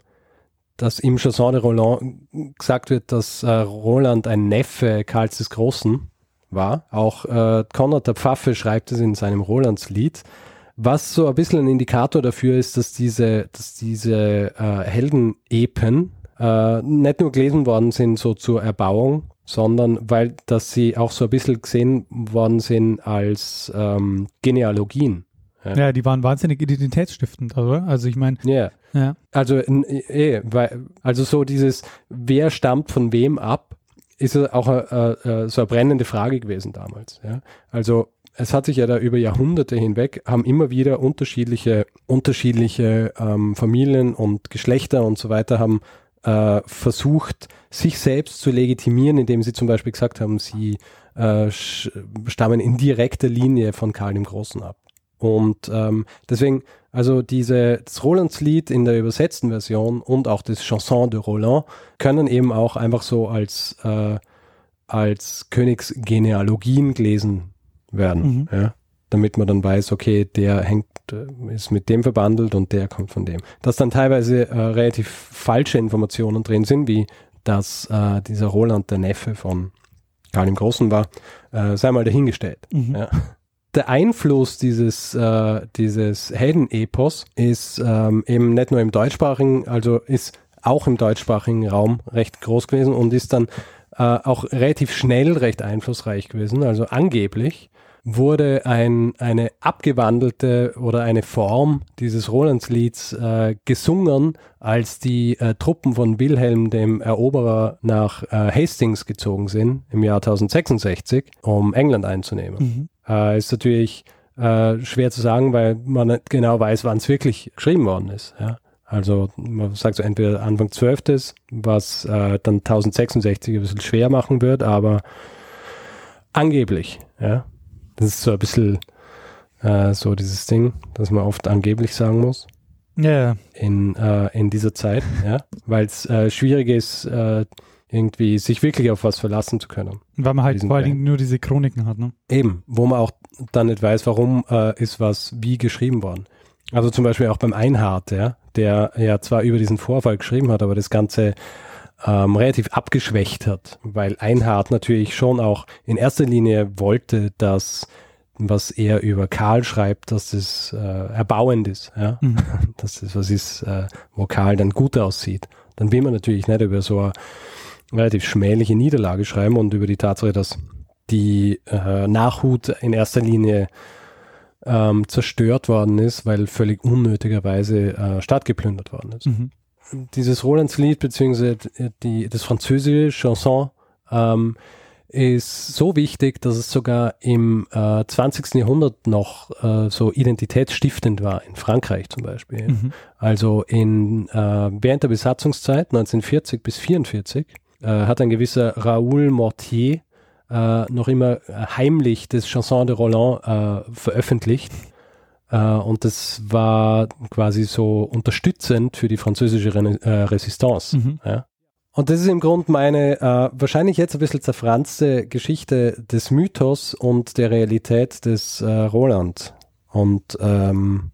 dass im Chanson de Roland gesagt wird, dass äh, Roland ein Neffe Karls des Großen war. Auch äh, Konrad der Pfaffe schreibt es in seinem Rolandslied. Was so ein bisschen ein Indikator dafür ist, dass diese, dass diese äh, Heldenepen äh, nicht nur gelesen worden sind so zur Erbauung, sondern weil dass sie auch so ein bisschen gesehen worden sind als ähm, Genealogien. Ja. ja, die waren wahnsinnig identitätsstiftend, oder? Also ich meine. Yeah. Ja. Also, eh, weil, also so dieses, wer stammt von wem ab, ist auch a, a, so eine brennende Frage gewesen damals. Ja? Also es hat sich ja da über Jahrhunderte hinweg, haben immer wieder unterschiedliche, unterschiedliche ähm, Familien und Geschlechter und so weiter haben äh, versucht, sich selbst zu legitimieren, indem sie zum Beispiel gesagt haben, sie äh, stammen in direkter Linie von Karl dem Großen ab. Und ähm, deswegen, also diese, das Rolands-Lied in der übersetzten Version und auch das Chanson de Roland können eben auch einfach so als, äh, als Königsgenealogien gelesen werden. Mhm. Ja? Damit man dann weiß, okay, der hängt, äh, ist mit dem verbandelt und der kommt von dem. Dass dann teilweise äh, relativ falsche Informationen drin sind, wie dass äh, dieser Roland der Neffe von Karl dem Großen war, äh, sei mal dahingestellt. Mhm. Ja der Einfluss dieses, äh, dieses Heldenepos ist ähm, eben nicht nur im deutschsprachigen, also ist auch im deutschsprachigen Raum recht groß gewesen und ist dann äh, auch relativ schnell recht einflussreich gewesen. Also angeblich wurde ein, eine abgewandelte oder eine Form dieses Rolandslieds äh, gesungen, als die äh, Truppen von Wilhelm dem Eroberer nach äh, Hastings gezogen sind im Jahr 1066, um England einzunehmen. Mhm. Äh, ist natürlich äh, schwer zu sagen, weil man nicht genau weiß, wann es wirklich geschrieben worden ist. Ja? Also man sagt so entweder Anfang 12., was äh, dann 1066 ein bisschen schwer machen wird, aber angeblich, ja. Das ist so ein bisschen äh, so dieses Ding, dass man oft angeblich sagen muss. Ja. Yeah. In, äh, in dieser Zeit, *laughs* ja. Weil es äh, schwierig ist, äh, irgendwie sich wirklich auf was verlassen zu können. Weil man halt vor allen Dingen nur diese Chroniken hat, ne? Eben, wo man auch dann nicht weiß, warum äh, ist was wie geschrieben worden. Also zum Beispiel auch beim Einhard, ja, der ja zwar über diesen Vorfall geschrieben hat, aber das Ganze ähm, relativ abgeschwächt hat, weil Einhard natürlich schon auch in erster Linie wollte, dass was er über Karl schreibt, dass das äh, erbauend ist, ja, mhm. *laughs* dass das was ist, äh, wo Karl dann gut aussieht. Dann will man natürlich nicht über so eine relativ schmähliche Niederlage schreiben und über die Tatsache, dass die äh, Nachhut in erster Linie ähm, zerstört worden ist, weil völlig unnötigerweise äh, Stadt geplündert worden ist. Mhm. Dieses Rolands-Lied beziehungsweise die, das französische Chanson ähm, ist so wichtig, dass es sogar im äh, 20. Jahrhundert noch äh, so identitätsstiftend war, in Frankreich zum Beispiel. Mhm. Also in, äh, während der Besatzungszeit 1940 bis 1944 äh, hat ein gewisser Raoul Mortier äh, noch immer heimlich das Chanson de Roland äh, veröffentlicht. Äh, und das war quasi so unterstützend für die französische Re äh, Resistance. Mhm. Ja. Und das ist im Grunde meine äh, wahrscheinlich jetzt ein bisschen zerfranste Geschichte des Mythos und der Realität des Roland und ähm,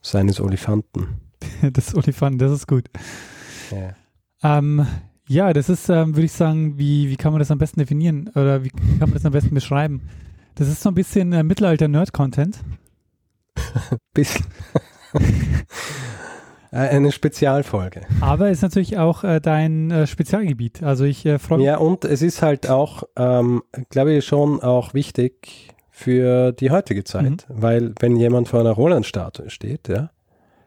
seines Olifanten. *laughs* des Olifanten, das ist gut. Ja. Ähm, ja, das ist, ähm, würde ich sagen, wie, wie kann man das am besten definieren oder wie kann man das am besten beschreiben? Das ist so ein bisschen äh, Mittelalter-Nerd-Content. *laughs* bisschen. *laughs* Äh, eine Spezialfolge. Aber ist natürlich auch äh, dein äh, Spezialgebiet. Also ich äh, freue mich. Ja, und es ist halt auch, ähm, glaube ich, schon auch wichtig für die heutige Zeit, mhm. weil wenn jemand vor einer Roland-Statue steht, ja,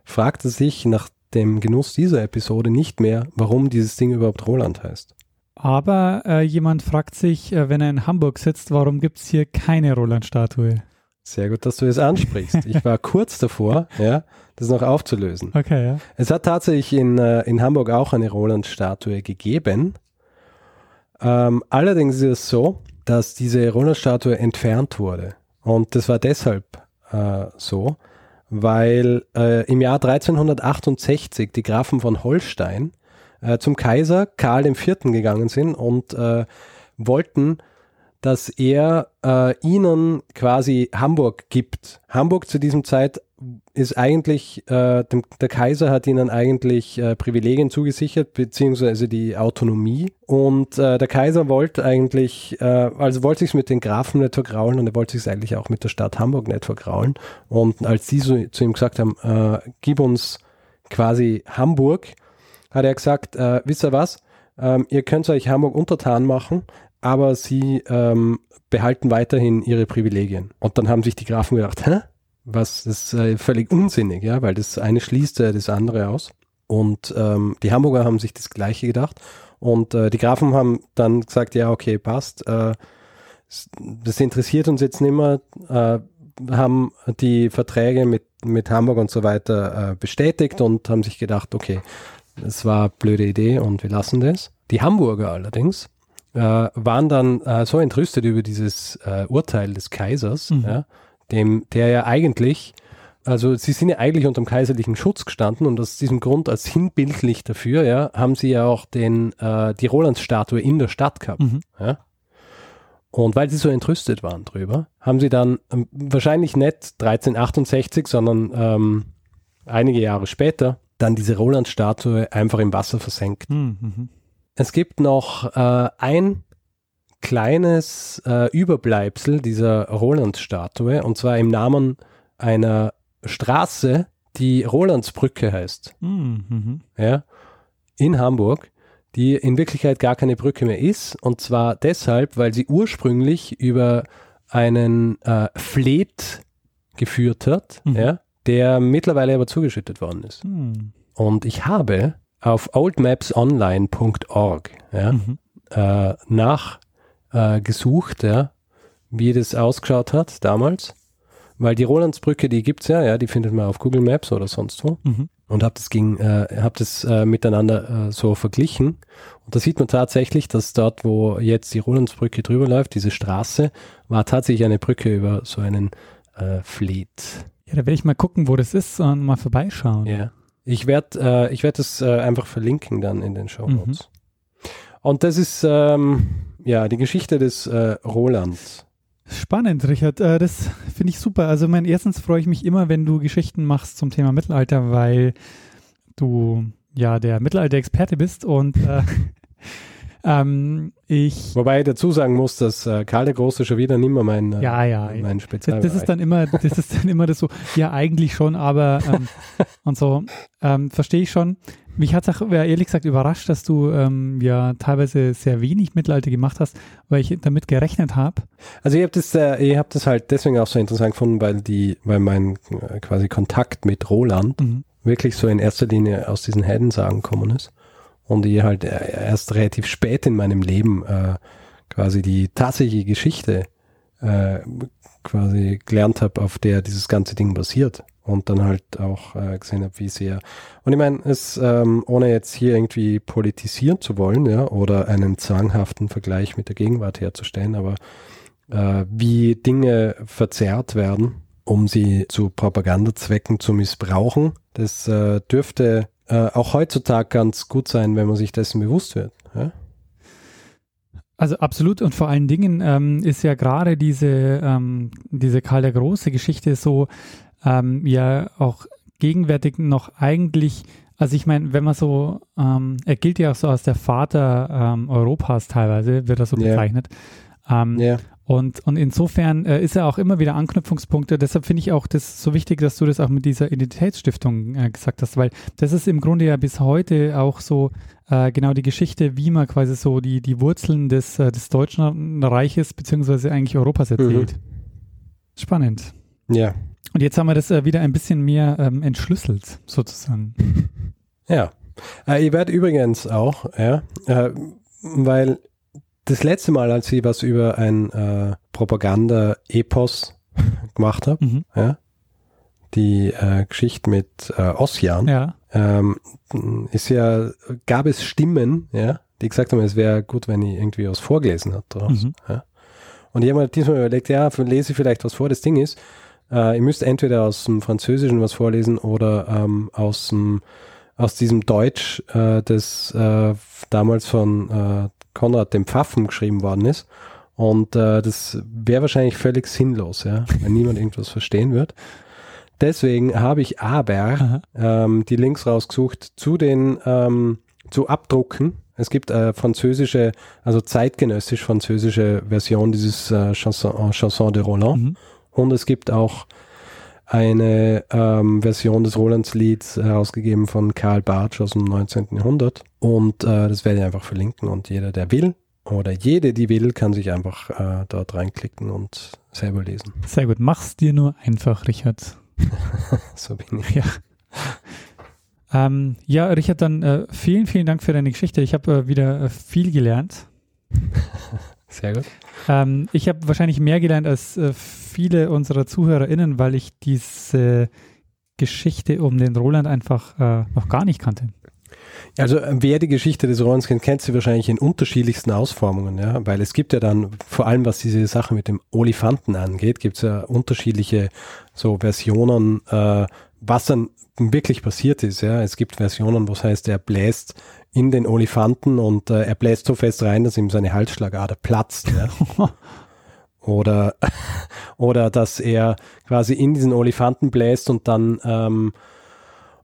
fragt er sich nach dem Genuss dieser Episode nicht mehr, warum dieses Ding überhaupt Roland heißt. Aber äh, jemand fragt sich, äh, wenn er in Hamburg sitzt, warum gibt es hier keine Roland-Statue? Sehr gut, dass du es ansprichst. Ich war kurz davor, ja, das noch aufzulösen. Okay, ja. Es hat tatsächlich in, äh, in Hamburg auch eine Roland-Statue gegeben. Ähm, allerdings ist es so, dass diese Roland-Statue entfernt wurde. Und das war deshalb äh, so, weil äh, im Jahr 1368 die Grafen von Holstein äh, zum Kaiser Karl IV. gegangen sind und äh, wollten, dass er äh, ihnen quasi Hamburg gibt. Hamburg zu diesem Zeit ist eigentlich, äh, dem, der Kaiser hat ihnen eigentlich äh, Privilegien zugesichert, beziehungsweise die Autonomie. Und äh, der Kaiser wollte eigentlich, äh, also wollte sich mit den Grafen nicht vergraulen und er wollte sich eigentlich auch mit der Stadt Hamburg nicht vergraulen. Und als die so zu ihm gesagt haben, äh, gib uns quasi Hamburg, hat er gesagt, wisst ihr was, ähm, ihr könnt euch Hamburg untertan machen, aber sie ähm, behalten weiterhin ihre Privilegien. Und dann haben sich die Grafen gedacht, hä? Was ist äh, völlig unsinnig, ja, weil das eine schließt äh, das andere aus. Und ähm, die Hamburger haben sich das Gleiche gedacht. Und äh, die Grafen haben dann gesagt, ja, okay, passt. Äh, das interessiert uns jetzt nicht mehr. Äh, haben die Verträge mit, mit Hamburg und so weiter äh, bestätigt und haben sich gedacht, okay, das war blöde Idee und wir lassen das. Die Hamburger allerdings äh, waren dann äh, so entrüstet über dieses äh, Urteil des Kaisers, mhm. ja, dem, der ja eigentlich, also sie sind ja eigentlich unter dem kaiserlichen Schutz gestanden und aus diesem Grund als sinnbildlich dafür, ja, haben sie ja auch den, äh, die Rolandsstatue in der Stadt gehabt. Mhm. Ja. Und weil sie so entrüstet waren drüber, haben sie dann ähm, wahrscheinlich nicht 1368, sondern ähm, einige Jahre später dann diese Roland-Statue einfach im Wasser versenkt. Mhm. Es gibt noch äh, ein kleines äh, Überbleibsel dieser Roland-Statue und zwar im Namen einer Straße, die Rolandsbrücke heißt. Mhm. Ja, in Hamburg, die in Wirklichkeit gar keine Brücke mehr ist und zwar deshalb, weil sie ursprünglich über einen äh, Fleet geführt hat, mhm. ja, der mittlerweile aber zugeschüttet worden ist. Mhm. Und ich habe auf oldmapsonline.org ja, mhm. äh, nachgesucht, äh, ja, wie das ausgeschaut hat damals. Weil die Rolandsbrücke, die gibt es ja, ja, die findet man auf Google Maps oder sonst wo. Mhm. Und habe das, ging, äh, hab das äh, miteinander äh, so verglichen. Und da sieht man tatsächlich, dass dort, wo jetzt die Rolandsbrücke drüber läuft, diese Straße, war tatsächlich eine Brücke über so einen äh, Fleet. Ja, da werde ich mal gucken, wo das ist und mal vorbeischauen. Ja. Ich werde äh, ich werd das äh, einfach verlinken dann in den Show Notes. Mhm. Und das ist ähm, ja die Geschichte des äh, Roland. Spannend, Richard. Äh, das finde ich super. Also, mein erstens freue ich mich immer, wenn du Geschichten machst zum Thema Mittelalter, weil du ja der Mittelalter-Experte bist und äh, *laughs* Ähm, ich Wobei ich dazu sagen muss, dass äh, Karl der Große schon wieder nicht mehr mein, äh, ja, ja, mein Spezial das, das ist dann immer, das ist dann immer das so, ja eigentlich schon, aber ähm, *laughs* und so, ähm, verstehe ich schon. Mich hat es auch ehrlich gesagt überrascht, dass du ähm, ja teilweise sehr wenig Mittelalter gemacht hast, weil ich damit gerechnet habe. Also ich habe das, äh, ich habe das halt deswegen auch so interessant gefunden, weil die, weil mein äh, quasi Kontakt mit Roland mhm. wirklich so in erster Linie aus diesen Heldensagen gekommen ist und ich halt erst relativ spät in meinem Leben äh, quasi die tatsächliche Geschichte äh, quasi gelernt habe, auf der dieses ganze Ding basiert und dann halt auch äh, gesehen habe, wie sehr. Und ich meine, es ähm, ohne jetzt hier irgendwie politisieren zu wollen, ja, oder einen zwanghaften Vergleich mit der Gegenwart herzustellen, aber äh, wie Dinge verzerrt werden, um sie zu Propagandazwecken zu missbrauchen, das äh, dürfte äh, auch heutzutage ganz gut sein, wenn man sich dessen bewusst wird. Ja? Also absolut und vor allen Dingen ähm, ist ja gerade diese, ähm, diese Karl der Große Geschichte so ähm, ja auch gegenwärtig noch eigentlich, also ich meine, wenn man so, ähm, er gilt ja auch so als der Vater ähm, Europas teilweise, wird er so bezeichnet. Yeah. Ähm, yeah. Und, und insofern äh, ist er auch immer wieder Anknüpfungspunkte. Deshalb finde ich auch das so wichtig, dass du das auch mit dieser Identitätsstiftung äh, gesagt hast, weil das ist im Grunde ja bis heute auch so äh, genau die Geschichte, wie man quasi so die, die Wurzeln des, äh, des Deutschen Reiches beziehungsweise eigentlich Europas erzählt. Mhm. Spannend. Ja. Und jetzt haben wir das äh, wieder ein bisschen mehr ähm, entschlüsselt, sozusagen. Ja. Äh, ich werde übrigens auch, ja, weil das letzte Mal, als ich was über ein äh, Propaganda-Epos *laughs* gemacht habe, mhm. ja, die äh, Geschichte mit äh, Ossian, ja. ähm, ist ja, gab es Stimmen, ja, die gesagt haben, es wäre gut, wenn ich irgendwie was vorgelesen hätte daraus. Mhm. Ja. Und ich habe mir diesmal überlegt, ja, lese ich vielleicht was vor. Das Ding ist, äh, ihr müsst entweder aus dem Französischen was vorlesen oder ähm, aus dem aus diesem Deutsch, äh, das äh, damals von äh, Konrad dem Pfaffen geschrieben worden ist. Und äh, das wäre wahrscheinlich völlig sinnlos, ja, wenn niemand irgendwas verstehen wird. Deswegen habe ich aber ähm, die Links rausgesucht zu den ähm, zu Abdrucken. Es gibt äh, französische, also zeitgenössisch französische Version dieses äh, Chanson, Chanson de Roland. Mhm. Und es gibt auch eine ähm, Version des Rolands-Lieds herausgegeben von Karl Bartsch aus dem 19. Jahrhundert. Und äh, das werde ich einfach verlinken. Und jeder, der will, oder jede, die will, kann sich einfach äh, dort reinklicken und selber lesen. Sehr gut. Mach's dir nur einfach, Richard. *laughs* so bin ich. Ja. Ähm, ja, Richard, dann äh, vielen, vielen Dank für deine Geschichte. Ich habe äh, wieder äh, viel gelernt. *laughs* Sehr gut. Ähm, ich habe wahrscheinlich mehr gelernt als äh, viele unserer ZuhörerInnen, weil ich diese Geschichte um den Roland einfach äh, noch gar nicht kannte. Also äh, wer die Geschichte des Rolands kennt, kennt sie wahrscheinlich in unterschiedlichsten Ausformungen, ja, weil es gibt ja dann, vor allem was diese Sache mit dem Olifanten angeht, gibt es ja unterschiedliche so Versionen, äh, was dann wirklich passiert ist, ja. Es gibt Versionen, wo es heißt, er bläst in den Olifanten und äh, er bläst so fest rein, dass ihm seine Halsschlagader platzt, ja. *laughs* oder, oder dass er quasi in diesen Olifanten bläst und dann ähm,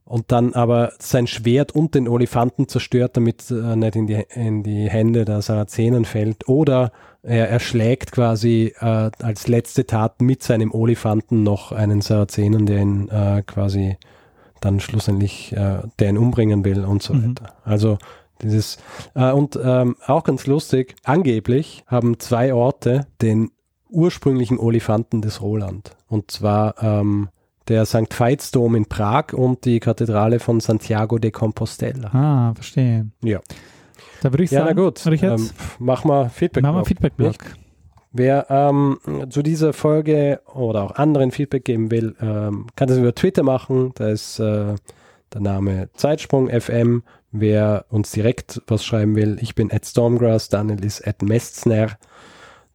und dann aber sein Schwert und den Olifanten zerstört, damit äh, nicht in die, in die Hände der Sarazenen fällt. Oder er erschlägt quasi äh, als letzte Tat mit seinem Olifanten noch einen Sarazenen, der ihn äh, quasi dann schlussendlich, äh, der ihn umbringen will und so Mhm. weiter. Also dieses, äh, und ähm, auch ganz lustig, angeblich haben zwei Orte den ursprünglichen Olifanten des Roland. Und zwar ähm, der St. Veitsdom in Prag und die Kathedrale von Santiago de Compostela. Ah, verstehe. Ja. Da würde ich Ja, na sagen, gut. Richard, Ähm, mach mal Feedback. machen wir drauf. Feedback-Blog. Wer ähm, zu dieser Folge oder auch anderen Feedback geben will, ähm, kann das über Twitter machen. Da ist äh, der Name Zeitsprung FM. Wer uns direkt was schreiben will, ich bin at Stormgrass, Daniel ist at Mestzner.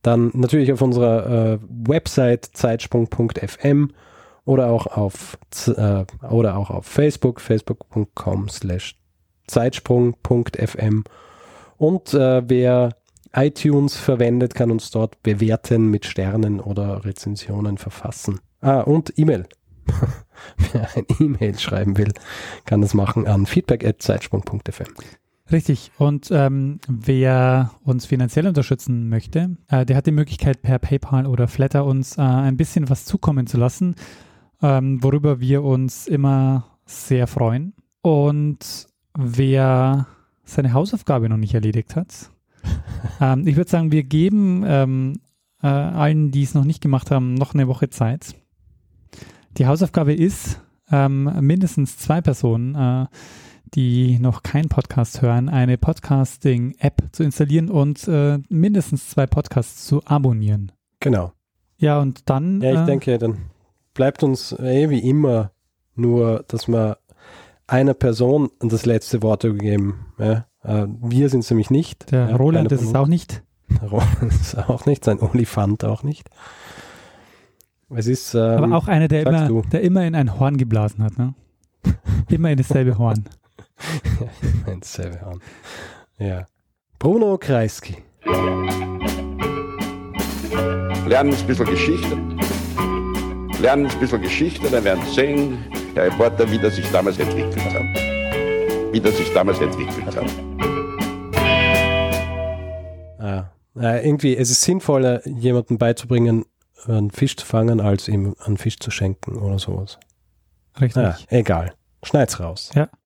Dann natürlich auf unserer äh, Website zeitsprung.fm oder auch auf äh, oder auch auf Facebook, facebook.com slash zeitsprung.fm. Und äh, wer iTunes verwendet, kann uns dort bewerten mit Sternen oder Rezensionen verfassen. Ah, und E-Mail. *laughs* Wer ein E-Mail schreiben will, kann das machen an feedback.zeitsprung.fm. Richtig. Und ähm, wer uns finanziell unterstützen möchte, äh, der hat die Möglichkeit, per PayPal oder Flatter uns äh, ein bisschen was zukommen zu lassen, ähm, worüber wir uns immer sehr freuen. Und wer seine Hausaufgabe noch nicht erledigt hat, *laughs* ähm, ich würde sagen, wir geben ähm, äh, allen, die es noch nicht gemacht haben, noch eine Woche Zeit. Die Hausaufgabe ist, ähm, mindestens zwei Personen, äh, die noch keinen Podcast hören, eine Podcasting-App zu installieren und äh, mindestens zwei Podcasts zu abonnieren. Genau. Ja, und dann. Ja, ich äh, denke, dann bleibt uns eh wie immer nur, dass wir einer Person das letzte Wort übergeben. Ja? Äh, wir sind es nämlich nicht. Der ja, Roland ist es auch nicht. *laughs* Roland ist es auch nicht, sein Olifant auch nicht. Es ist, ähm, Aber auch einer, der immer, du. der immer in ein Horn geblasen hat. Ne? *laughs* Immer in dasselbe Horn. ein selbe Horn. Ja. Bruno Kreisky. Lernen ein bisschen Geschichte. Lernen ein bisschen Geschichte, dann werden Sie sehen, der Reporter, wie das sich damals entwickelt hat. Wie das sich damals entwickelt hat. Ah, äh, irgendwie, es ist sinnvoller, jemandem beizubringen, einen Fisch zu fangen, als ihm einen Fisch zu schenken oder sowas. Richtig. Ja, egal. Schneid's raus. Ja.